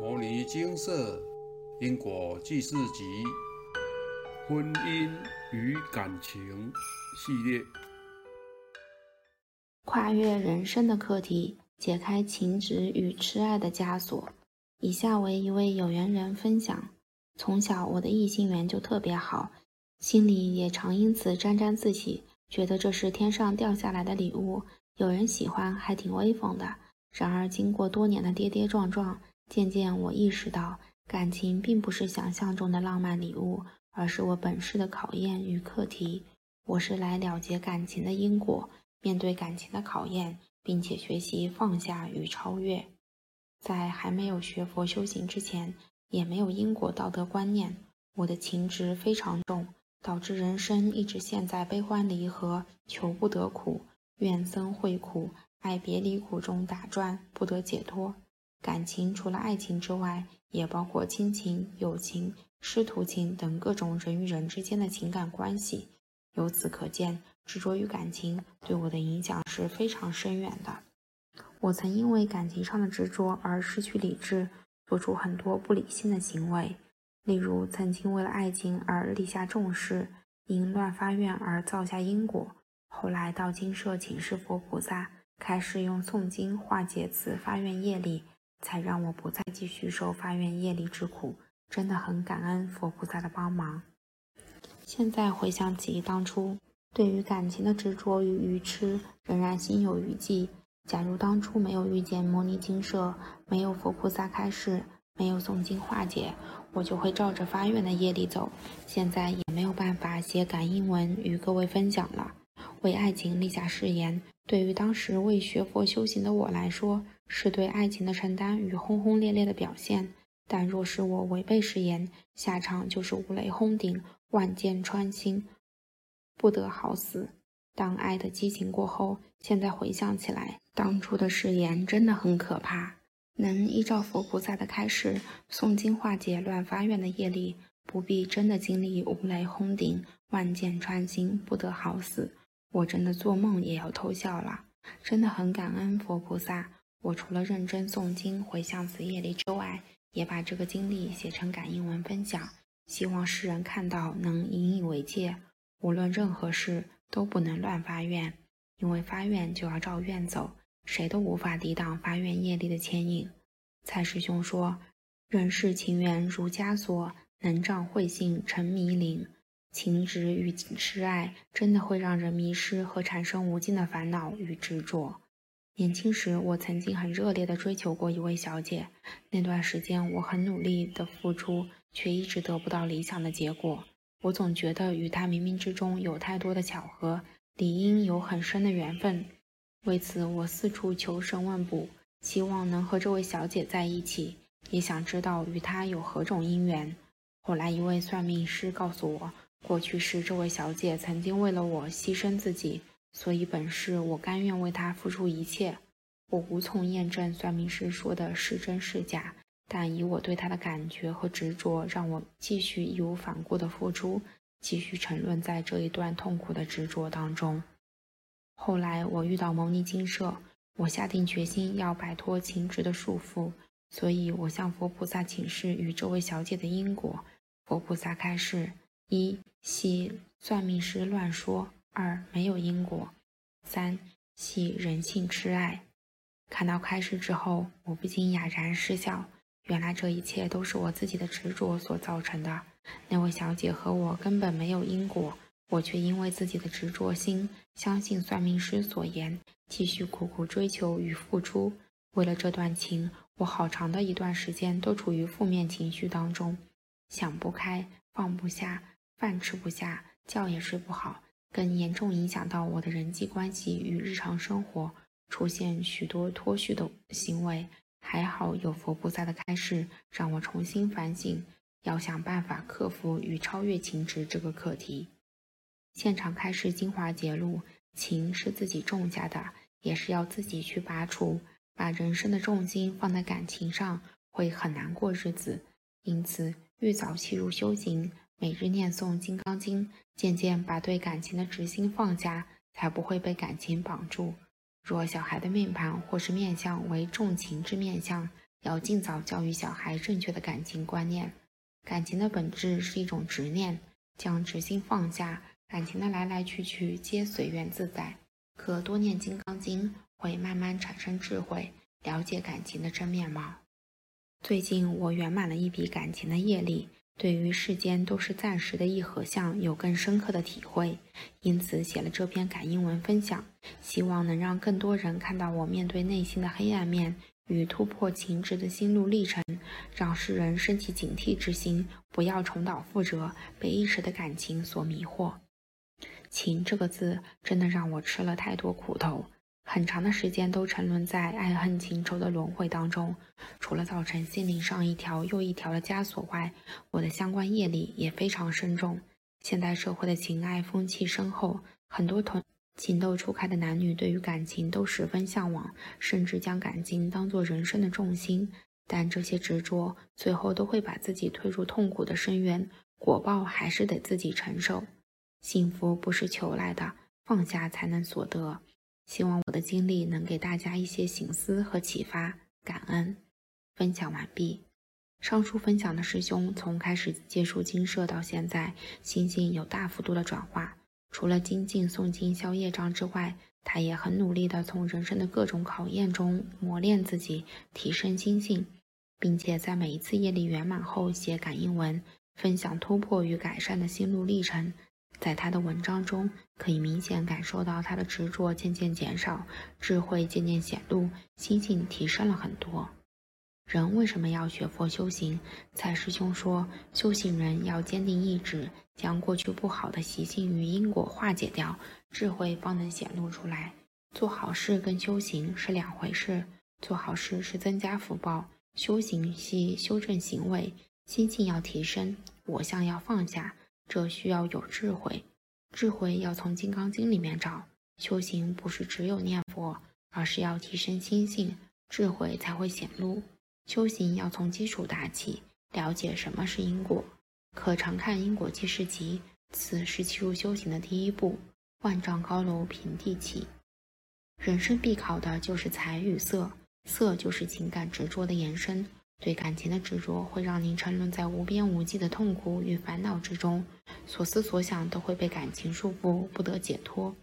摩尼金色因果记事集婚姻与感情系列，跨越人生的课题，解开情执与痴爱的枷锁。以下为一位有缘人分享：从小我的异性缘就特别好，心里也常因此沾沾自喜，觉得这是天上掉下来的礼物，有人喜欢还挺威风的。然而经过多年的跌跌撞撞，渐渐，我意识到，感情并不是想象中的浪漫礼物，而是我本事的考验与课题。我是来了结感情的因果，面对感情的考验，并且学习放下与超越。在还没有学佛修行之前，也没有因果道德观念，我的情执非常重，导致人生一直陷在悲欢离合、求不得苦、怨憎会苦、爱别离苦中打转，不得解脱。感情除了爱情之外，也包括亲情、友情、师徒情等各种人与人之间的情感关系。由此可见，执着于感情对我的影响是非常深远的。我曾因为感情上的执着而失去理智，做出很多不理性的行为，例如曾经为了爱情而立下重誓，因乱发愿而造下因果。后来到金舍请示佛菩萨，开始用诵经化解此发愿业力。才让我不再继续受发愿业力之苦，真的很感恩佛菩萨的帮忙。现在回想起当初对于感情的执着与愚痴，仍然心有余悸。假如当初没有遇见摩尼金舍，没有佛菩萨开示，没有诵经化解，我就会照着发愿的业力走，现在也没有办法写感应文与各位分享了。为爱情立下誓言，对于当时未学佛修行的我来说，是对爱情的承担与轰轰烈烈的表现。但若是我违背誓言，下场就是五雷轰顶，万箭穿心，不得好死。当爱的激情过后，现在回想起来，当初的誓言真的很可怕。能依照佛菩萨的开示，诵经化解乱发愿的业力，不必真的经历五雷轰顶、万箭穿心，不得好死。我真的做梦也要偷笑了，真的很感恩佛菩萨。我除了认真诵经回向此业力之外，也把这个经历写成感应文分享，希望世人看到能引以为戒。无论任何事都不能乱发愿，因为发愿就要照愿走，谁都无法抵挡发愿业力的牵引。蔡师兄说：“人世情缘如枷锁，能障慧性成迷灵。”情执与痴爱真的会让人迷失和产生无尽的烦恼与执着。年轻时，我曾经很热烈地追求过一位小姐，那段时间我很努力地付出，却一直得不到理想的结果。我总觉得与她冥冥之中有太多的巧合，理应有很深的缘分。为此，我四处求神问卜，希望能和这位小姐在一起，也想知道与她有何种因缘。后来，一位算命师告诉我。过去是这位小姐曾经为了我牺牲自己，所以本是我甘愿为她付出一切。我无从验证算命师说的是真是假，但以我对她的感觉和执着，让我继续义无反顾的付出，继续沉沦在这一段痛苦的执着当中。后来我遇到牟尼金舍，我下定决心要摆脱情执的束缚，所以我向佛菩萨请示与这位小姐的因果。佛菩萨开示。一系算命师乱说，二没有因果，三系人性痴爱。看到开始之后，我不禁哑然失笑。原来这一切都是我自己的执着所造成的。那位小姐和我根本没有因果，我却因为自己的执着心，相信算命师所言，继续苦苦追求与付出。为了这段情，我好长的一段时间都处于负面情绪当中，想不开，放不下。饭吃不下，觉也睡不好，更严重影响到我的人际关系与日常生活，出现许多脱序的行为。还好有佛菩萨的开示，让我重新反省，要想办法克服与超越情执这个课题。现场开示精华节录：情是自己种下的，也是要自己去拔除。把人生的重心放在感情上，会很难过日子。因此，越早切入修行。每日念诵《金刚经》，渐渐把对感情的执心放下，才不会被感情绑住。若小孩的命盘或是面相为重情之面相，要尽早教育小孩正确的感情观念。感情的本质是一种执念，将执心放下，感情的来来去去皆随缘自在。可多念《金刚经》，会慢慢产生智慧，了解感情的真面貌。最近我圆满了一笔感情的业力，对于世间都是暂时的一合相有更深刻的体会，因此写了这篇感应文分享，希望能让更多人看到我面对内心的黑暗面。与突破情执的心路历程，让世人升起警惕之心，不要重蹈覆辙，被一时的感情所迷惑。情这个字真的让我吃了太多苦头，很长的时间都沉沦在爱恨情仇的轮回当中。除了造成心灵上一条又一条的枷锁外，我的相关业力也非常深重。现代社会的情爱风气深厚，很多同。情窦初开的男女对于感情都十分向往，甚至将感情当作人生的重心。但这些执着最后都会把自己推入痛苦的深渊，果报还是得自己承受。幸福不是求来的，放下才能所得。希望我的经历能给大家一些醒思和启发。感恩，分享完毕。上述分享的师兄从开始接触金社到现在，心性有大幅度的转化。除了精进诵经消业障之外，他也很努力地从人生的各种考验中磨练自己，提升心性，并且在每一次业力圆满后写感应文，分享突破与改善的心路历程。在他的文章中，可以明显感受到他的执着渐渐减少，智慧渐渐显露，心性提升了很多。人为什么要学佛修行？蔡师兄说，修行人要坚定意志，将过去不好的习性与因果化解掉，智慧方能显露出来。做好事跟修行是两回事，做好事是增加福报，修行系修正行为，心性要提升，我相要放下，这需要有智慧，智慧要从《金刚经》里面找。修行不是只有念佛，而是要提升心性，智慧才会显露。修行要从基础打起，了解什么是因果，可常看《因果记事集》，此是进入修行的第一步。万丈高楼平地起，人生必考的就是财与色，色就是情感执着的延伸。对感情的执着会让您沉沦在无边无际的痛苦与烦恼之中，所思所想都会被感情束缚，不得解脱。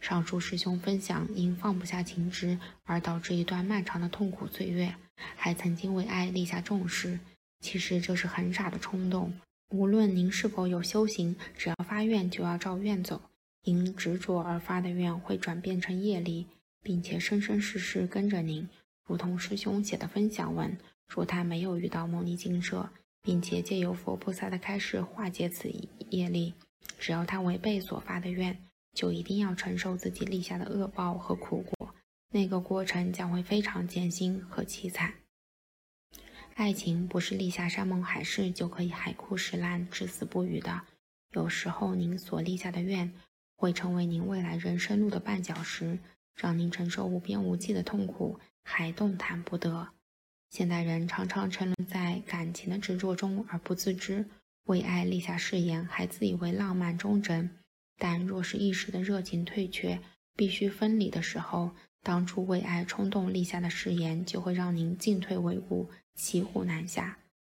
上述师兄分享，因放不下情执而导致一段漫长的痛苦岁月，还曾经为爱立下重誓。其实这是很傻的冲动。无论您是否有修行，只要发愿就要照愿走。因执着而发的愿会转变成业力，并且生生世世跟着您。如同师兄写的分享文，说他没有遇到牟尼精舍，并且借由佛菩萨的开示化解此业力，只要他违背所发的愿。就一定要承受自己立下的恶报和苦果，那个过程将会非常艰辛和凄惨。爱情不是立下山盟海誓就可以海枯石烂、至死不渝的。有时候，您所立下的愿，会成为您未来人生路的绊脚石，让您承受无边无际的痛苦，还动弹不得。现代人常常沉沦在感情的执着中而不自知，为爱立下誓言，还自以为浪漫忠贞。但若是一时的热情退却，必须分离的时候，当初为爱冲动立下的誓言，就会让您进退维谷，骑虎难下。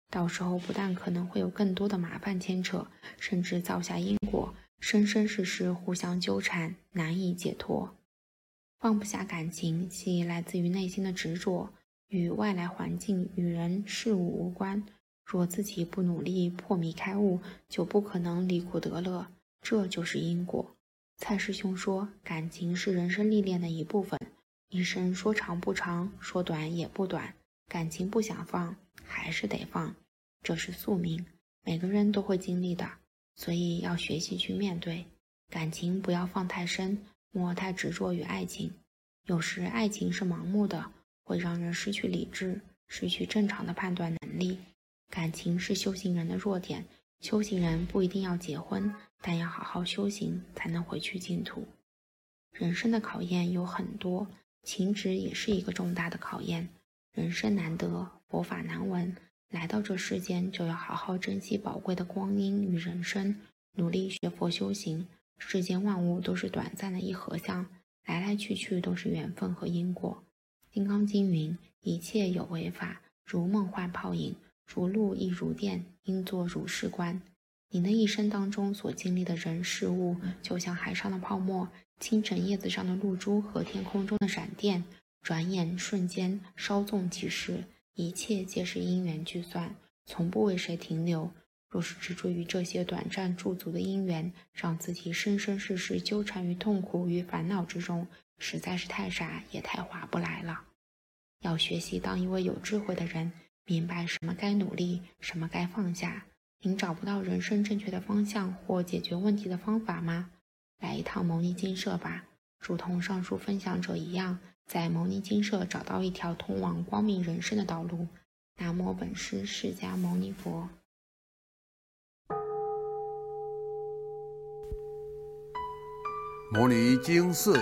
到时候不但可能会有更多的麻烦牵扯，甚至造下因果，生生世世互相纠缠，难以解脱。放不下感情，系来自于内心的执着，与外来环境、与人事物无关。若自己不努力破迷开悟，就不可能离苦得乐。这就是因果。蔡师兄说，感情是人生历练的一部分，一生说长不长，说短也不短。感情不想放，还是得放，这是宿命，每个人都会经历的，所以要学习去面对。感情不要放太深，莫太执着于爱情。有时爱情是盲目的，会让人失去理智，失去正常的判断能力。感情是修行人的弱点。修行人不一定要结婚，但要好好修行，才能回去净土。人生的考验有很多，情执也是一个重大的考验。人生难得，佛法难闻，来到这世间就要好好珍惜宝贵的光阴与人生，努力学佛修行。世间万物都是短暂的一合相，来来去去都是缘分和因果。《金刚经》云：“一切有为法，如梦幻泡影，如露亦如电，应作如是观。您的一生当中所经历的人事物，就像海上的泡沫、清晨叶子上的露珠和天空中的闪电，转眼瞬间稍纵即逝。一切皆是因缘聚算，从不为谁停留。若是执着于这些短暂驻足的因缘，让自己生生世世纠缠于痛苦与烦恼之中，实在是太傻，也太划不来了。要学习当一位有智慧的人，明白什么该努力，什么该放下。您找不到人生正确的方向或解决问题的方法吗？来一趟牟尼精舍吧，如同上述分享者一样，在牟尼精舍找到一条通往光明人生的道路。南无本师释迦牟尼佛。摩尼经寺